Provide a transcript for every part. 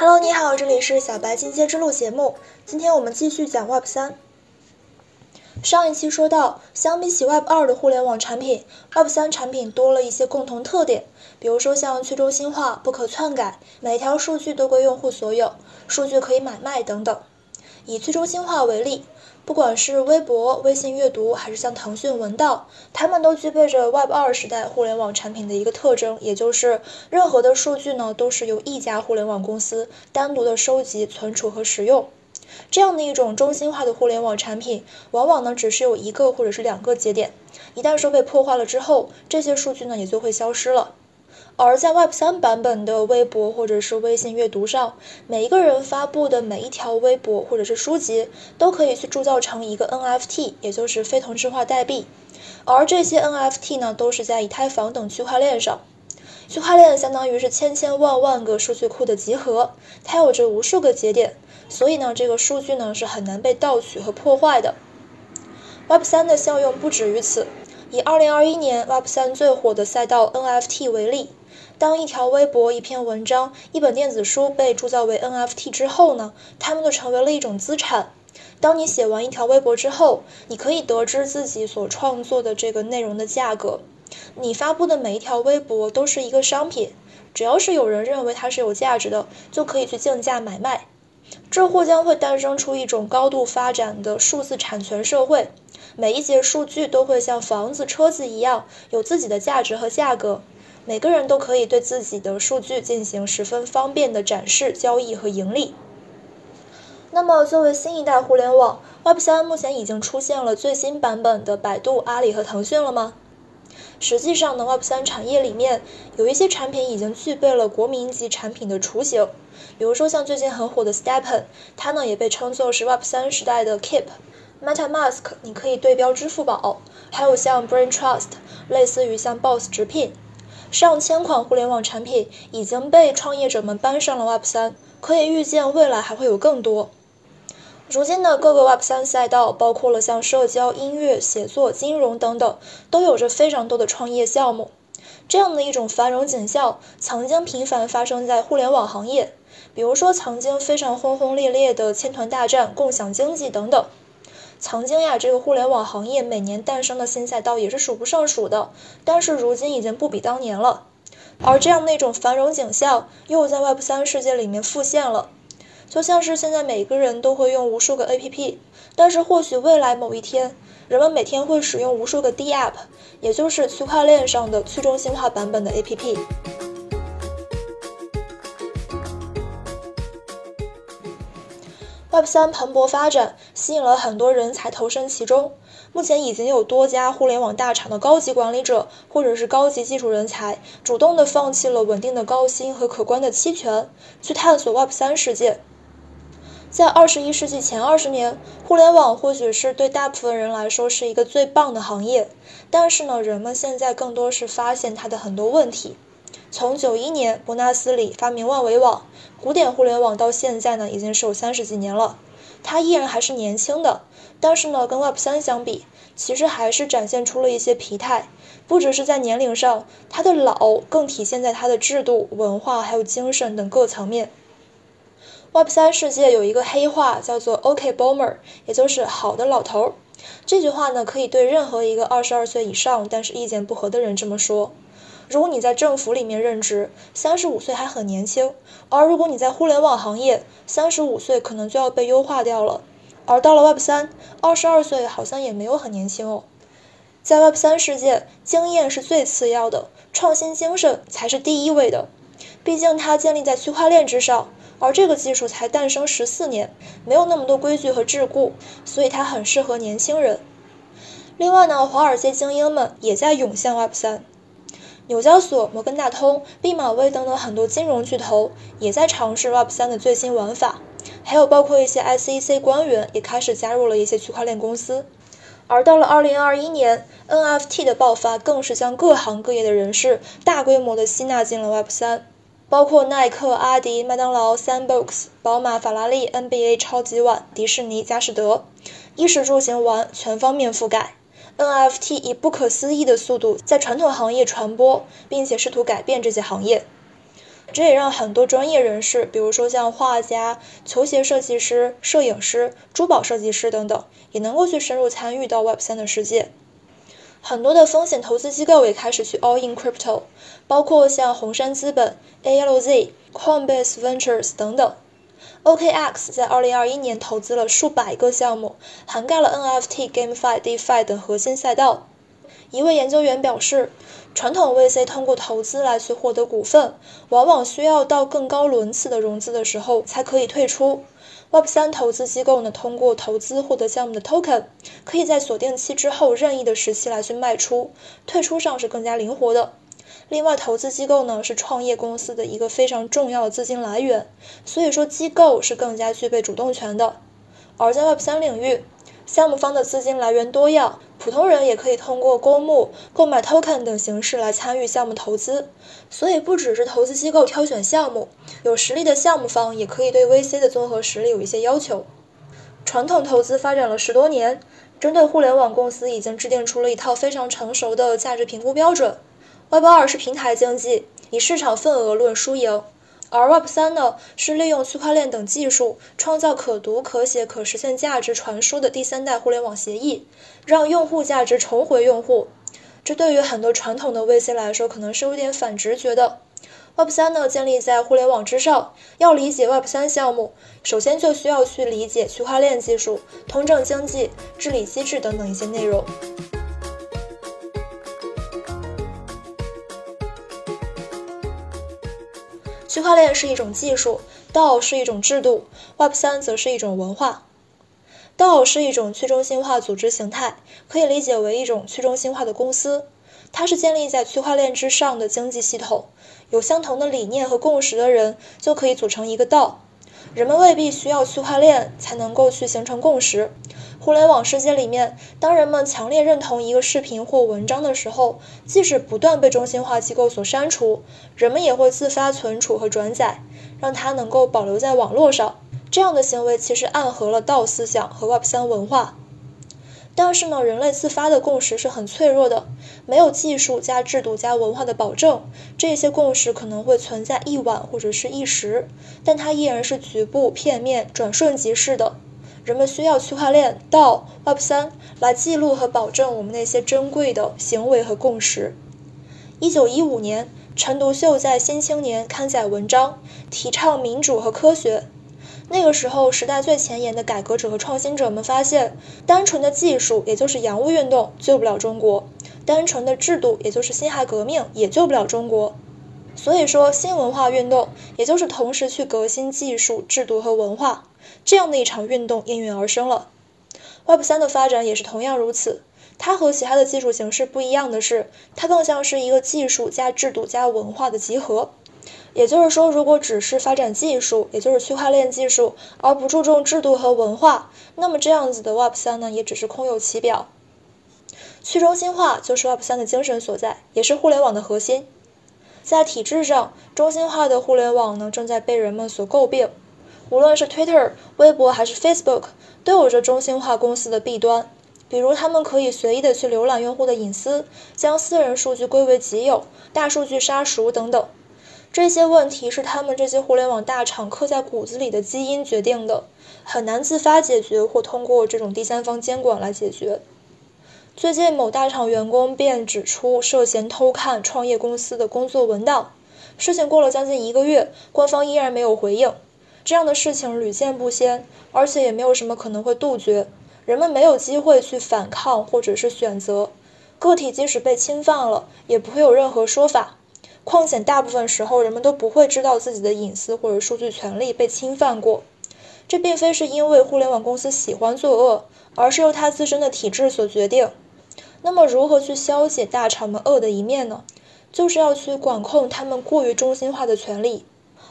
Hello，你好，这里是小白进阶之路节目。今天我们继续讲 Web 三。上一期说到，相比起 Web 二的互联网产品，Web 三产品多了一些共同特点，比如说像去中心化、不可篡改，每条数据都归用户所有，数据可以买卖等等。以去中心化为例，不管是微博、微信阅读，还是像腾讯文档，它们都具备着 Web 二时代互联网产品的一个特征，也就是任何的数据呢都是由一家互联网公司单独的收集、存储和使用。这样的一种中心化的互联网产品，往往呢只是有一个或者是两个节点，一旦说被破坏了之后，这些数据呢也就会消失了。而在 Web 三版本的微博或者是微信阅读上，每一个人发布的每一条微博或者是书籍，都可以去铸造成一个 NFT，也就是非同质化代币。而这些 NFT 呢，都是在以太坊等区块链上。区块链相当于是千千万万个数据库的集合，它有着无数个节点，所以呢，这个数据呢是很难被盗取和破坏的。Web 三的效用不止于此，以2021年 Web 三最火的赛道 NFT 为例。当一条微博、一篇文章、一本电子书被铸造为 NFT 之后呢，它们就成为了一种资产。当你写完一条微博之后，你可以得知自己所创作的这个内容的价格。你发布的每一条微博都是一个商品，只要是有人认为它是有价值的，就可以去竞价买卖。这或将会诞生出一种高度发展的数字产权社会，每一节数据都会像房子、车子一样有自己的价值和价格。每个人都可以对自己的数据进行十分方便的展示、交易和盈利。那么，作为新一代互联网，Web 三目前已经出现了最新版本的百度、阿里和腾讯了吗？实际上呢，Web 三产业里面有一些产品已经具备了国民级产品的雏形，比如说像最近很火的 Stepen，它呢也被称作是 Web 三时代的 Keep。MetaMask，你可以对标支付宝，还有像 Brain Trust，类似于像 Boss 直聘。上千款互联网产品已经被创业者们搬上了 Web 三，可以预见未来还会有更多。如今的各个 Web 三赛道，包括了像社交、音乐、写作、金融等等，都有着非常多的创业项目。这样的一种繁荣景象，曾经频繁发生在互联网行业，比如说曾经非常轰轰烈烈的千团大战、共享经济等等。曾经呀，这个互联网行业每年诞生的新赛道也是数不胜数的，但是如今已经不比当年了。而这样的一种繁荣景象又在 Web 三世界里面复现了，就像是现在每个人都会用无数个 APP，但是或许未来某一天，人们每天会使用无数个 DApp，也就是区块链上的去中心化版本的 APP。Web 三蓬勃发展，吸引了很多人才投身其中。目前已经有多家互联网大厂的高级管理者或者是高级技术人才，主动的放弃了稳定的高薪和可观的期权，去探索 Web 三世界。在二十一世纪前二十年，互联网或许是对大部分人来说是一个最棒的行业，但是呢，人们现在更多是发现它的很多问题。从九一年伯纳斯里发明万维网。古典互联网到现在呢，已经是有三十几年了，它依然还是年轻的。但是呢，跟 Web 三相比，其实还是展现出了一些疲态。不只是在年龄上，它的老更体现在它的制度、文化还有精神等各层面。Web 三世界有一个黑话叫做 “OK Boomer”，也就是好的老头。这句话呢，可以对任何一个二十二岁以上但是意见不合的人这么说。如果你在政府里面任职，三十五岁还很年轻；而如果你在互联网行业，三十五岁可能就要被优化掉了。而到了 Web 三，二十二岁好像也没有很年轻哦。在 Web 三世界，经验是最次要的，创新精神才是第一位的。毕竟它建立在区块链之上，而这个技术才诞生十四年，没有那么多规矩和桎梏，所以它很适合年轻人。另外呢，华尔街精英们也在涌向 Web 三。纽交所、摩根大通、毕马威等等很多金融巨头也在尝试 Web 三的最新玩法，还有包括一些 SEC 官员也开始加入了一些区块链公司。而到了2021年，NFT 的爆发更是将各行各业的人士大规模的吸纳进了 Web 三，包括耐克、阿迪、麦当劳、Sandbox、宝马、法拉利、NBA、超级碗、迪士尼、佳士得，衣食住行玩全方面覆盖。NFT 以不可思议的速度在传统行业传播，并且试图改变这些行业。这也让很多专业人士，比如说像画家、球鞋设计师、摄影师、珠宝设计师等等，也能够去深入参与到 Web 三的世界。很多的风险投资机构也开始去 all in crypto，包括像红杉资本、ALZ、Coinbase Ventures 等等。OKX 在2021年投资了数百个项目，涵盖了 NFT、GameFi、DeFi 等核心赛道。一位研究员表示，传统 VC 通过投资来去获得股份，往往需要到更高轮次的融资的时候才可以退出。Web 三投资机构呢，通过投资获得项目的 token，可以在锁定期之后任意的时期来去卖出，退出上是更加灵活的。另外，投资机构呢是创业公司的一个非常重要的资金来源，所以说机构是更加具备主动权的。而在 Web 三领域，项目方的资金来源多样。普通人也可以通过公募、购买 token 等形式来参与项目投资，所以不只是投资机构挑选项目，有实力的项目方也可以对 VC 的综合实力有一些要求。传统投资发展了十多年，针对互联网公司已经制定出了一套非常成熟的价值评估标准。Web 二是平台经济，以市场份额论输赢。而 Web 三呢，是利用区块链等技术，创造可读、可写、可实现价值传输的第三代互联网协议，让用户价值重回用户。这对于很多传统的 VC 来说，可能是有点反直觉的。Web 三呢，建立在互联网之上，要理解 Web 三项目，首先就需要去理解区块链技术、通证经济、治理机制等等一些内容。区块链是一种技术，DAO 是一种制度，Web 三则是一种文化。DAO 是一种去中心化组织形态，可以理解为一种去中心化的公司。它是建立在区块链之上的经济系统，有相同的理念和共识的人就可以组成一个 DAO。人们未必需要区块链才能够去形成共识。互联网世界里面，当人们强烈认同一个视频或文章的时候，即使不断被中心化机构所删除，人们也会自发存储和转载，让它能够保留在网络上。这样的行为其实暗合了道思想和 Web 三文化。但是呢，人类自发的共识是很脆弱的，没有技术加制度加文化的保证，这些共识可能会存在一晚或者是一时，但它依然是局部、片面、转瞬即逝的。人们需要区块链到 Web 三来记录和保证我们那些珍贵的行为和共识。一九一五年，陈独秀在《新青年》刊载文章，提倡民主和科学。那个时候，时代最前沿的改革者和创新者们发现，单纯的技术，也就是洋务运动，救不了中国；单纯的制度，也就是辛亥革命，也救不了中国。所以说，新文化运动，也就是同时去革新技术、制度和文化。这样的一场运动应运而生了。Web 三的发展也是同样如此。它和其他的技术形式不一样的是，它更像是一个技术加制度加文化的集合。也就是说，如果只是发展技术，也就是区块链技术，而不注重制度和文化，那么这样子的 Web 三呢，也只是空有其表。去中心化就是 Web 三的精神所在，也是互联网的核心。在体制上，中心化的互联网呢，正在被人们所诟病。无论是 Twitter、微博还是 Facebook，都有着中心化公司的弊端，比如他们可以随意的去浏览用户的隐私，将私人数据归为己有，大数据杀熟等等。这些问题是他们这些互联网大厂刻在骨子里的基因决定的，很难自发解决或通过这种第三方监管来解决。最近某大厂员工便指出涉嫌偷看创业公司的工作文档，事情过了将近一个月，官方依然没有回应。这样的事情屡见不鲜，而且也没有什么可能会杜绝。人们没有机会去反抗或者是选择，个体即使被侵犯了，也不会有任何说法。况且大部分时候，人们都不会知道自己的隐私或者数据权利被侵犯过。这并非是因为互联网公司喜欢作恶，而是由它自身的体制所决定。那么，如何去消解大厂们恶的一面呢？就是要去管控他们过于中心化的权利。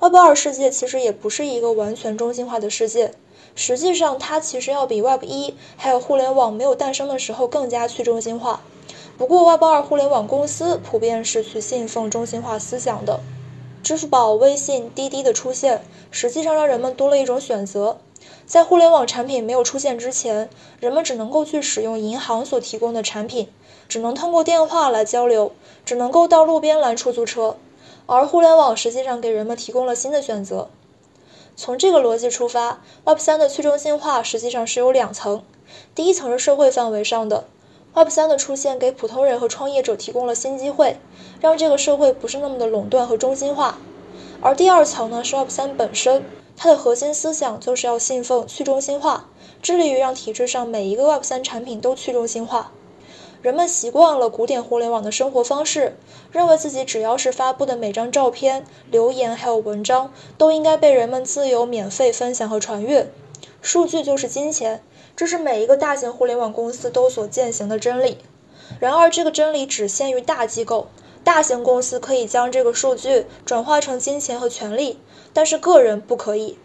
Web 二世界其实也不是一个完全中心化的世界，实际上它其实要比 Web 一还有互联网没有诞生的时候更加去中心化。不过 Web 二互联网公司普遍是去信奉中心化思想的。支付宝、微信、滴滴的出现，实际上让人们多了一种选择。在互联网产品没有出现之前，人们只能够去使用银行所提供的产品，只能通过电话来交流，只能够到路边拦出租车。而互联网实际上给人们提供了新的选择。从这个逻辑出发，Web 三的去中心化实际上是有两层。第一层是社会范围上的，Web 三的出现给普通人和创业者提供了新机会，让这个社会不是那么的垄断和中心化。而第二层呢是 Web 三本身，它的核心思想就是要信奉去中心化，致力于让体制上每一个 Web 三产品都去中心化。人们习惯了古典互联网的生活方式，认为自己只要是发布的每张照片、留言还有文章，都应该被人们自由免费分享和传阅。数据就是金钱，这是每一个大型互联网公司都所践行的真理。然而，这个真理只限于大机构，大型公司可以将这个数据转化成金钱和权利，但是个人不可以。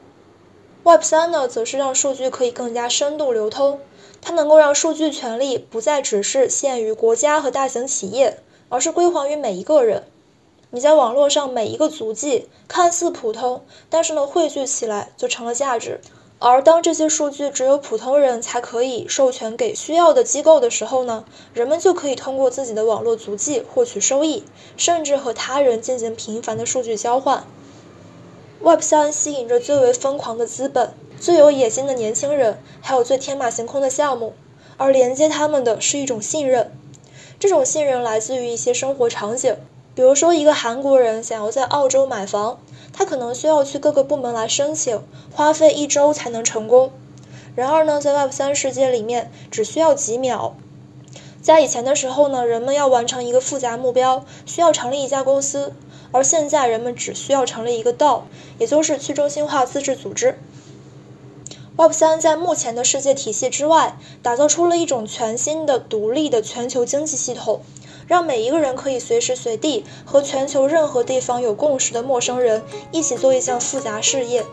Web 三呢，则是让数据可以更加深度流通。它能够让数据权利不再只是限于国家和大型企业，而是归还于每一个人。你在网络上每一个足迹看似普通，但是呢汇聚起来就成了价值。而当这些数据只有普通人才可以授权给需要的机构的时候呢，人们就可以通过自己的网络足迹获取收益，甚至和他人进行频繁的数据交换。Web 三吸引着最为疯狂的资本。最有野心的年轻人，还有最天马行空的项目，而连接他们的是一种信任。这种信任来自于一些生活场景，比如说一个韩国人想要在澳洲买房，他可能需要去各个部门来申请，花费一周才能成功。然而呢，在 Web 三世界里面，只需要几秒。在以前的时候呢，人们要完成一个复杂目标，需要成立一家公司，而现在人们只需要成立一个 DAO，也就是去中心化自治组织。Web 三在目前的世界体系之外，打造出了一种全新的、独立的全球经济系统，让每一个人可以随时随地和全球任何地方有共识的陌生人一起做一项复杂事业。